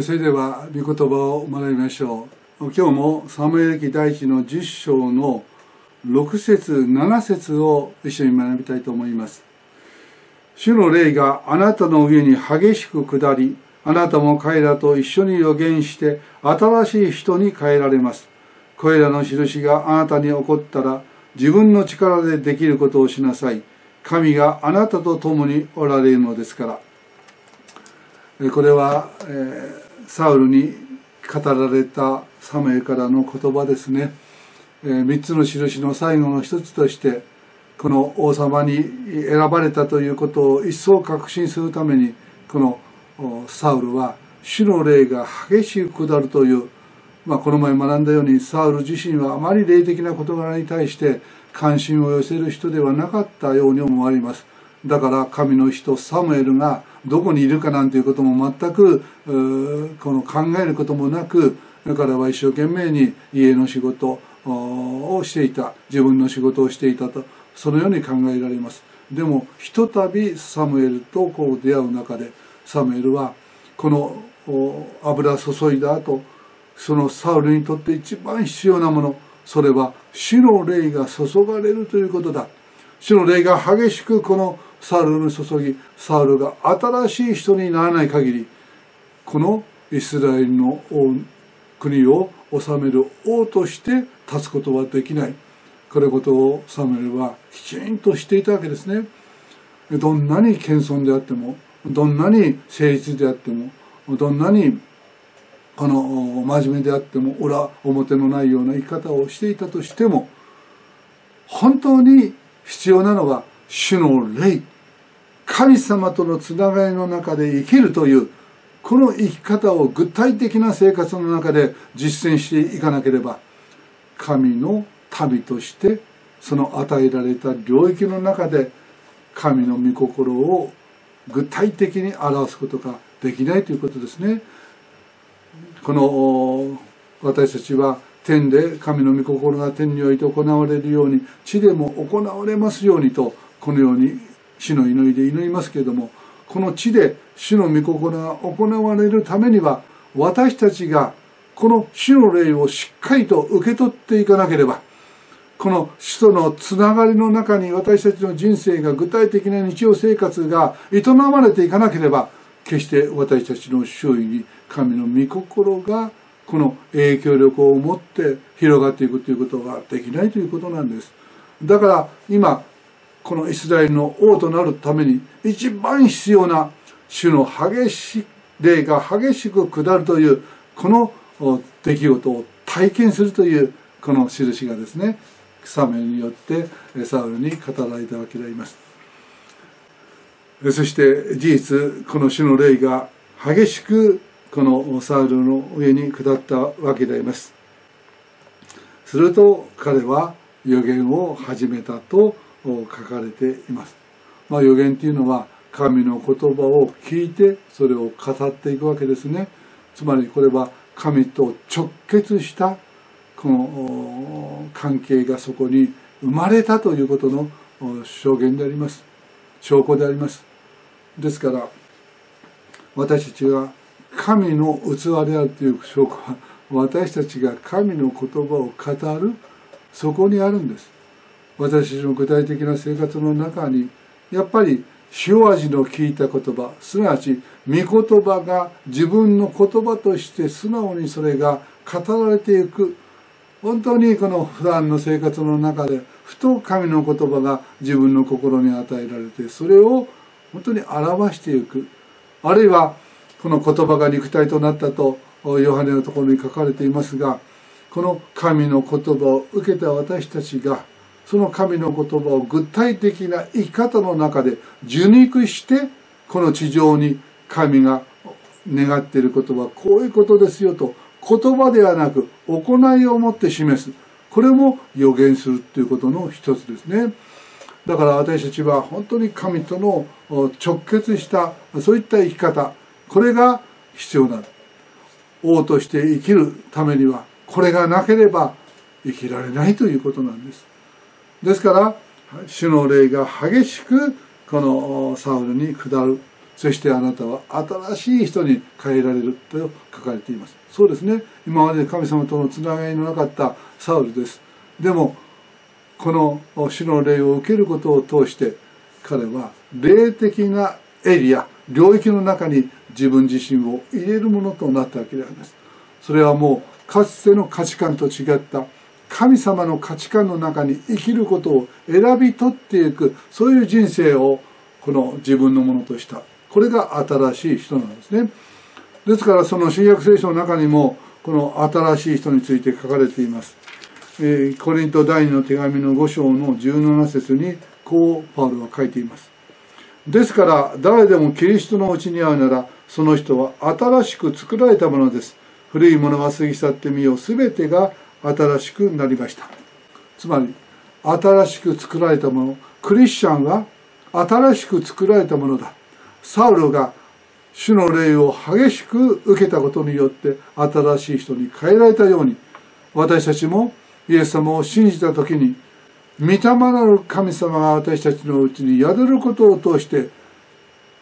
それでは御言葉を学びましょう。今日もサムエル記第一の10章の6節7節を一緒に学びたいと思います。主の霊があなたの上に激しく下りあなたも彼らと一緒に予言して新しい人に変えられます。これらの印があなたに起こったら自分の力でできることをしなさい。神があなたと共におられるのですから。これは、えーサウルに語られたサムエからの言葉ですね、えー、3つの印の最後の一つとしてこの王様に選ばれたということを一層確信するためにこのサウルは主の霊が激しく下るという、まあ、この前学んだようにサウル自身はあまり霊的な事柄に対して関心を寄せる人ではなかったように思われます。だから神の人サムエルがどこにいるかなんていうことも全くこの考えることもなく彼は一生懸命に家の仕事をしていた。自分の仕事をしていたと。そのように考えられます。でもひとたびサムエルとこう出会う中でサムエルはこの油注いだ後そのサウルにとって一番必要なものそれは死の霊が注がれるということだ。主の霊が激しくこのサウルに注ぎサウルが新しい人にならない限りこのイスラエルの国を治める王として立つことはできない。これことをサムエルはきちんとしていたわけですね。どんなに謙遜であってもどんなに誠実であってもどんなにこの真面目であっても裏表のないような生き方をしていたとしても本当に必要なのは主の霊神様とのつながりの中で生きるというこの生き方を具体的な生活の中で実践していかなければ神の民としてその与えられた領域の中で神の御心を具体的に表すことができないということですね。この私たちは天で神の御心が天において行われるように地でも行われますようにとこのように主の祈りで祈りますけれどもこの地で主の御心が行われるためには私たちがこの主の霊をしっかりと受け取っていかなければこの主とのつながりの中に私たちの人生が具体的な日常生活が営まれていかなければ決して私たちの周囲に神の御心がこの影響力を持って広がっていくということができないということなんです。だから今このイスラエルの王となるために一番必要な主の激しい霊が激しく下るというこの出来事を体験するというこの印がですねサメによってサウルに語られたわけでありますそして事実この主の霊が激しくこのサウルの上に下ったわけでありますすると彼は予言を始めたと書かれています。まあ、予言っていうのは神の言葉を聞いてそれを語っていくわけですね。つまりこれは神と直結したこの関係がそこに生まれたということの証言であります。証拠であります。ですから私たちが神の器であるという証拠は私たちが神の言葉を語るそこにあるんです。私たちの具体的な生活の中にやっぱり塩味の効いた言葉すなわち御言葉が自分の言葉として素直にそれが語られていく本当にこの普段の生活の中でふと神の言葉が自分の心に与えられてそれを本当に表していくあるいはこの言葉が肉体となったとヨハネのところに書かれていますがこの神の言葉を受けた私たちがその神の言葉を具体的な生き方の中で受肉してこの地上に神が願っていることはこういうことですよと言葉ではなく行いをもって示す。これも予言するということの一つですね。だから私たちは本当に神との直結したそういった生き方これが必要な王として生きるためにはこれがなければ生きられないということなんです。ですから主の霊が激しくこのサウルに下る。そしてあなたは新しい人に変えられると書かれています。そうですね。今まで神様とのつながりのなかったサウルです。でもこの主の霊を受けることを通して彼は霊的なエリア領域の中に自分自身を入れるものとなったわけであります。それはもうかつての価値観と違った神様の価値観の中に生きることを選び取っていくそういう人生をこの自分のものとした。これが新しい人なんですね。ですからその新約聖書の中にもこの新しい人について書かれています、えー、コリント第2の手紙の5章の17節にこうパウロは書いています。ですから誰でもキリストのうちに会うならその人は新しく作られたものです。古いものは過ぎ去ってみよう全てが新しくなりました。つまり新しく作られたものクリスチャンは新しく作られたものだ。サウロが主の霊を激しく受けたことによって新しい人に変えられたように私たちもイエス様を信じた時に御霊なる神様が私たちのうちに宿ることを通して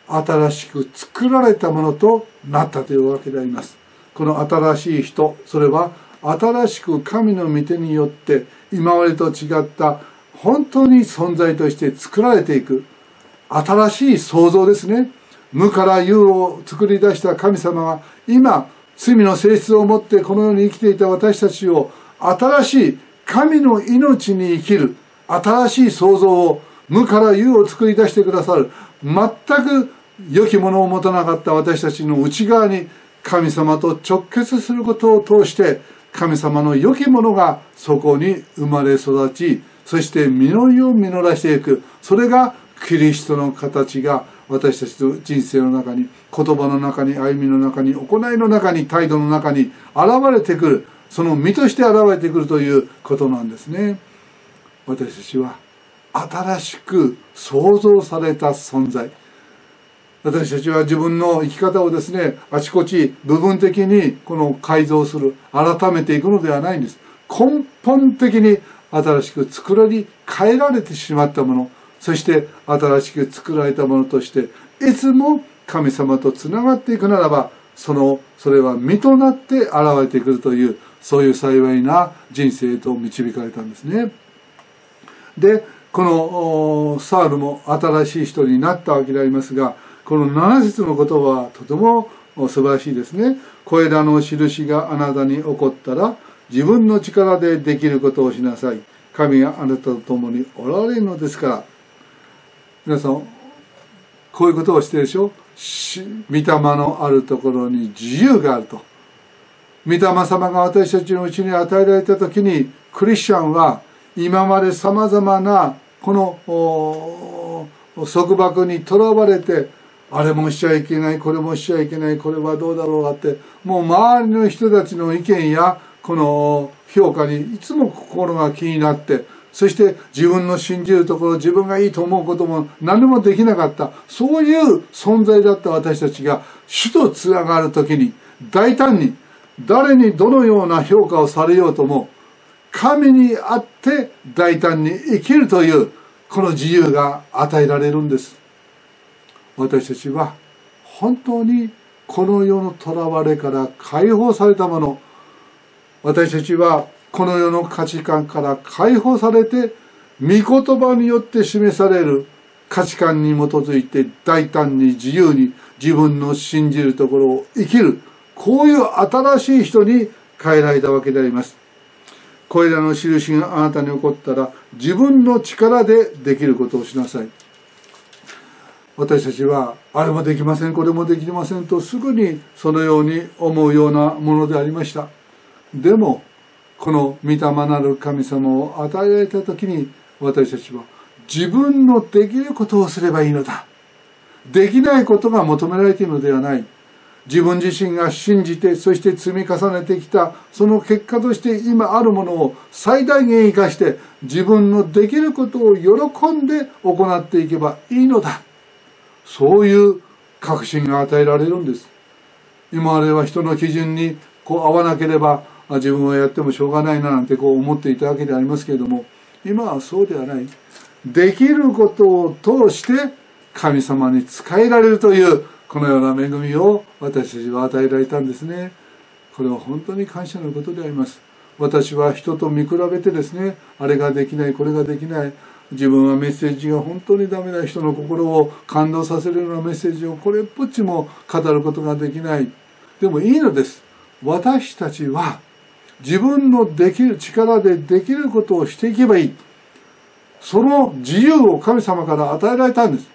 新しく作られたものとなったというわけであります。この新しい人、それは新しく神の御手によって今までと違った本当に存在として作られていく新しい創造ですね。無から有を作り出した神様が今罪の性質を持ってこの世に生きていた私たちを新しい神の命に生きる新しい創造を無から有を作り出してくださる全く良きものを持たなかった私たちの内側に神様と直結することを通して神様の良きものがそこに生まれ育ちそして実りを実らしていく。それがキリストの形が私たちの人生の中に言葉の中に歩みの中に行いの中に態度の中に現れてくる。その身として現れてくるということなんですね。私たちは新しく創造された存在。私たちは自分の生き方をですねあちこち部分的にこの改造する改めていくのではないんです。根本的に新しく作られ変えられてしまったもの。そして新しく作られたものとしていつも神様とつながっていくならばそのそれは身となって現れてくるというそういう幸いな人生と導かれたんですね。でこのサウルも新しい人になったわけでありますがこの7節の言葉はとても素晴らしいですね。これらの印があなたに起こったら自分の力でできることをしなさい。神があなたと共におられるのですから。皆さん、こういうことをしてるでしょ？御霊のあるところに自由があると。御霊様が私たちのうちに与えられた時にクリスチャンは今まで様々なこの束縛にとらわれてあれもしちゃいけないこれもしちゃいけないこれはどうだろうがってもう周りの人たちの意見やこの評価にいつも心が気になってそして自分の信じるところ自分がいいと思うことも何もできなかった。そういう存在だった私たちが主とつながる時に大胆に誰にどのような評価をされようとも神にあって大胆に生きるというこの自由が与えられるんです。私たちは本当にこの世の囚われから解放されたもの。私たちはこの世の価値観から解放されて御言葉によって示される価値観に基づいて大胆に自由に自分の信じるところを生きるこういう新しい人に変えられたわけであります。これらの印があなたに起こったら自分の力でできることをしなさい。私たちはあれもできませんこれもできませんとすぐにそのように思うようなものでありました。でもこの御霊なる神様を与えられた時に私たちは自分のできることをすればいいのだ。できないことが求められているのではない。自分自身が信じてそして積み重ねてきたその結果として今あるものを最大限生かして自分のできることを喜んで行っていけばいいのだ。そういう確信が与えられるんです。今までは人の基準にこう合わなければ自分はやってもしょうがないななんてこう思っていたわけでありますけれども今はそうではない。できることを通して神様に仕えられるというこのような恵みを私たちは与えられたんですね。これは本当に感謝のことであります。私は人と見比べてですねあれができないこれができない。自分はメッセージが本当にダメな人の心を感動させるようなメッセージをこれっぽっちも語ることができない。でもいいのです。私たちは自分のできる力でできることをしていけばいい。その自由を神様から与えられたんです。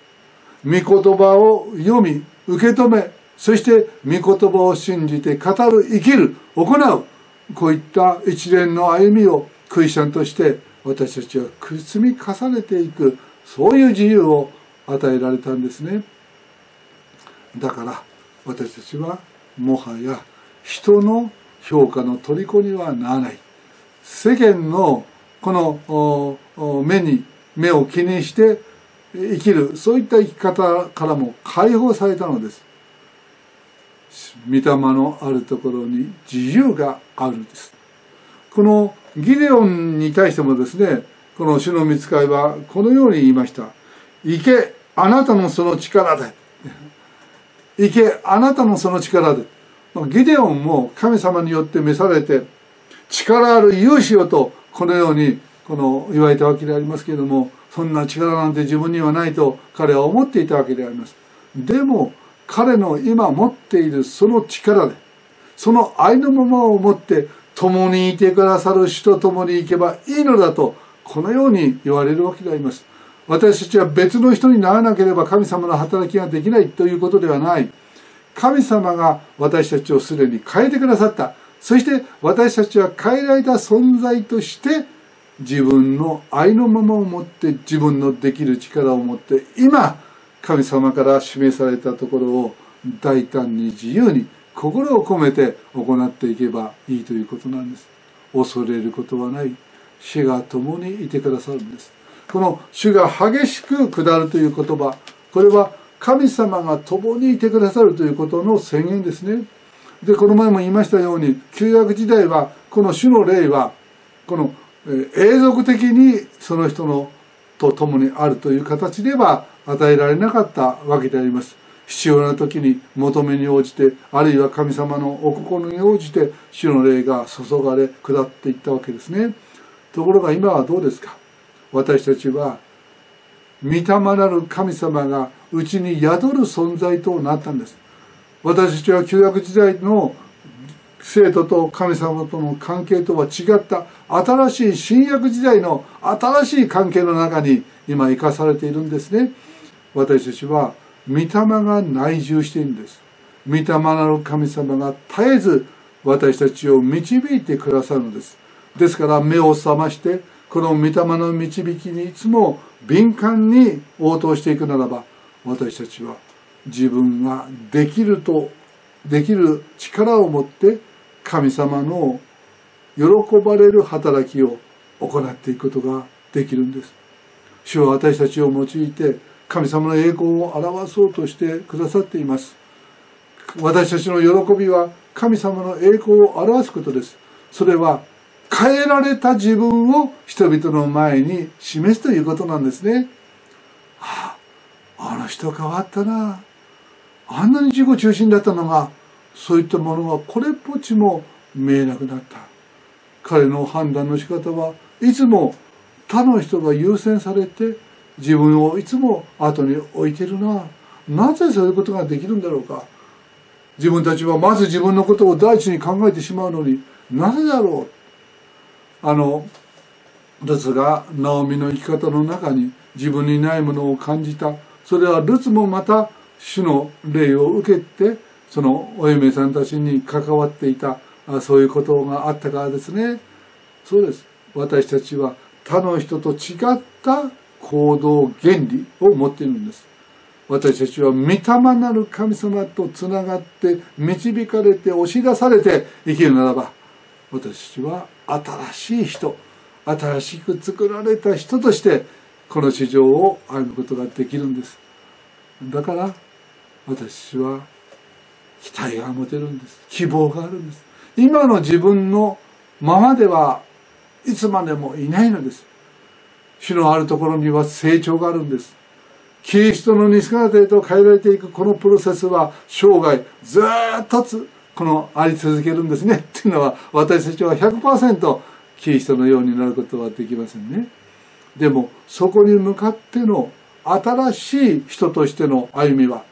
御言葉を読み受け止めそして御言葉を信じて語る生きる行う。こういった一連の歩みをクリスチャンとして私たちは積み重ねていくそういう自由を与えられたんですね。だから私たちはもはや人の評価の虜にはならない。世間のこの目に目を気にして生きる。そういった生き方からも解放されたのです。御霊のあるところに自由があるんです。このギデオンに対してもですねこの主の見つかいはこのように言いました「行けあなたのその力で」「行けあなたのその力で」ギデオンも神様によって召されて力ある勇士よとこのようにこの言われたわけでありますけれどもそんな力なんて自分にはないと彼は思っていたわけであります。でも彼の今持っているその力でその愛のままを持って共にいてくださる主と共に行けばいいのだとこのように言われるわけであります。私たちは別の人にならなければ神様の働きができないということではない。神様が私たちをすでに変えてくださった。そして私たちは変えられた存在として自分の愛のままを持って自分のできる力を持って今神様から示されたところを大胆に自由に心を込めて行っていけばいいということなんです。恐れることはない。主が共にいてくださるんです。この主が激しく下るという言葉。これは神様が共にいてくださるということの宣言ですね。でこの前も言いましたように旧約時代はこの主の霊はこの永続的にその人のと共にあるという形では与えられなかったわけであります。必要な時に求めに応じてあるいは神様のお心に応じて主の霊が注がれ下っていったわけですね。ところが今はどうですか？私たちは御霊なる神様がうちに宿る存在となったんです。私たちは旧約時代の生徒と神様との関係とは違った新しい新約時代の新しい関係の中に今生かされているんですね。私たちは御霊が内住しているんです。御霊なる神様が絶えず私たちを導いてくださるのです。ですから目を覚ましてこの御霊の導きにいつも敏感に応答していくならば私たちは自分ができるとできる力を持って神様の喜ばれる働きを行っていくことができるんです。主は私たちを用いて神様の栄光を表そうとしてくださっています。私たちの喜びは神様の栄光を表すことです。それは変えられた自分を人々の前に示すということなんですね。はあ、あの人変わったな。あんなに自己中心だったのが、そういったものがこれっぽっちも見えなくなった。彼の判断の仕方はいつも他の人が優先されて自分をいつも後に置いてるな。なぜそういうことができるんだろうか。自分たちはまず自分のことを第一に考えてしまうのになぜだろうあのルツがナオミの生き方の中に自分にないものを感じた。それはルツもまた主の霊を受けてそのお嫁さんたちに関わっていた。そういうことがあったからですね。そうです。私たちは他の人と違った行動原理を持っているんです。私たちは御霊なる神様とつながって導かれて押し出されて生きるならば私たちは新しい人新しく作られた人としてこの市場を歩むことができるんです。だから私は期待が持てるんです。希望があるんです。今の自分のままではいつまでもいないのです。主のあるところには成長があるんです。キリストの似姿へと変えられていくこのプロセスは生涯ずっとこのあり続けるんですね。っていうのは私たちは100%キリストのようになることはできませんね。でもそこに向かっての新しい人としての歩みは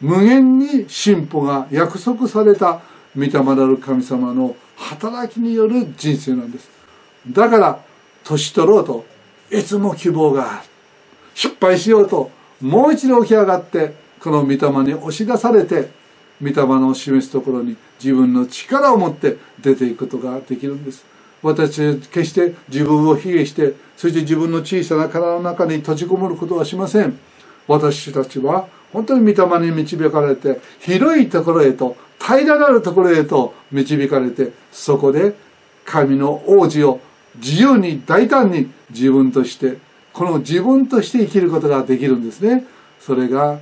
無限に進歩が約束された御霊なる神様の働きによる人生なんです。だから年取ろうといつも希望がある。失敗しようともう一度起き上がってこの御霊に押し出されて御霊の示すところに自分の力を持って出ていくことができるんです。私決して自分を卑下してそして自分の小さな体の中に閉じこもることはしません。私たちは本当に御霊に導かれて広いところへと平らなるところへと導かれてそこで神の王子を自由に大胆に自分としてこの自分として生きることができるんですね。それが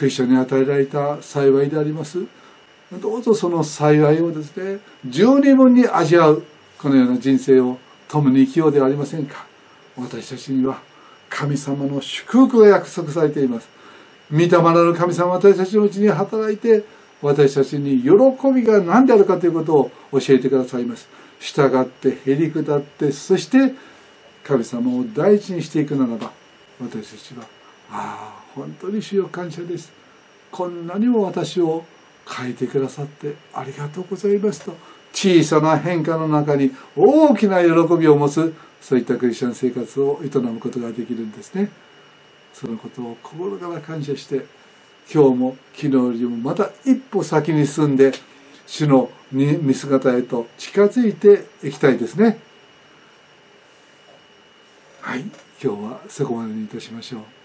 クリスチャンに与えられた幸いであります。どうぞその幸いをですね十二分に味わうこのような人生を共に生きようではありませんか。私たちには神様の祝福が約束されています。御霊なる神様私たちのうちに働いて私たちに喜びが何であるかということを教えてくださいます。従ってへり下ってそして神様を大事にしていくならば私たちはああ本当に主よ感謝です。こんなにも私を変えてくださってありがとうございますと。小さな変化の中に大きな喜びを持つそういったクリスチャン生活を営むことができるんですね。そのことを心から感謝して今日も昨日よりもまた一歩先に進んで主の見姿へと近づいていきたいですね。はい今日はそこまでにいたしましょう。